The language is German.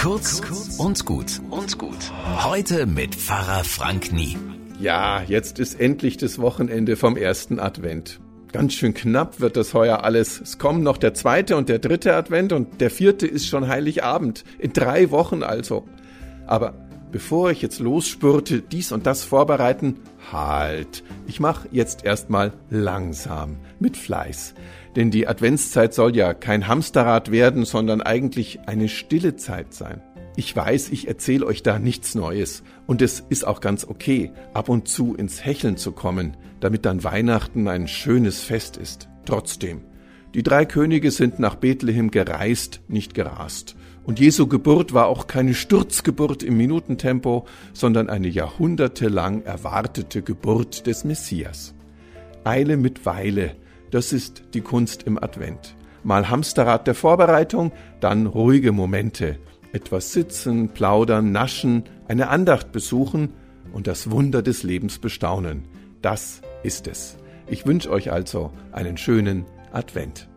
Kurz und gut und gut. Heute mit Pfarrer Frank Nie. Ja, jetzt ist endlich das Wochenende vom ersten Advent. Ganz schön knapp wird das heuer alles. Es kommen noch der zweite und der dritte Advent und der vierte ist schon Heiligabend. In drei Wochen also. Aber bevor ich jetzt losspürte, dies und das vorbereiten, halt. Ich mache jetzt erstmal langsam, mit Fleiß. Denn die Adventszeit soll ja kein Hamsterrad werden, sondern eigentlich eine stille Zeit sein. Ich weiß, ich erzähle euch da nichts Neues. Und es ist auch ganz okay, ab und zu ins Hecheln zu kommen, damit dann Weihnachten ein schönes Fest ist. Trotzdem. Die drei Könige sind nach Bethlehem gereist, nicht gerast. Und Jesu Geburt war auch keine Sturzgeburt im Minutentempo, sondern eine jahrhundertelang erwartete Geburt des Messias. Eile mit Weile, das ist die Kunst im Advent. Mal Hamsterrad der Vorbereitung, dann ruhige Momente. Etwas sitzen, plaudern, naschen, eine Andacht besuchen und das Wunder des Lebens bestaunen. Das ist es. Ich wünsche euch also einen schönen Advent.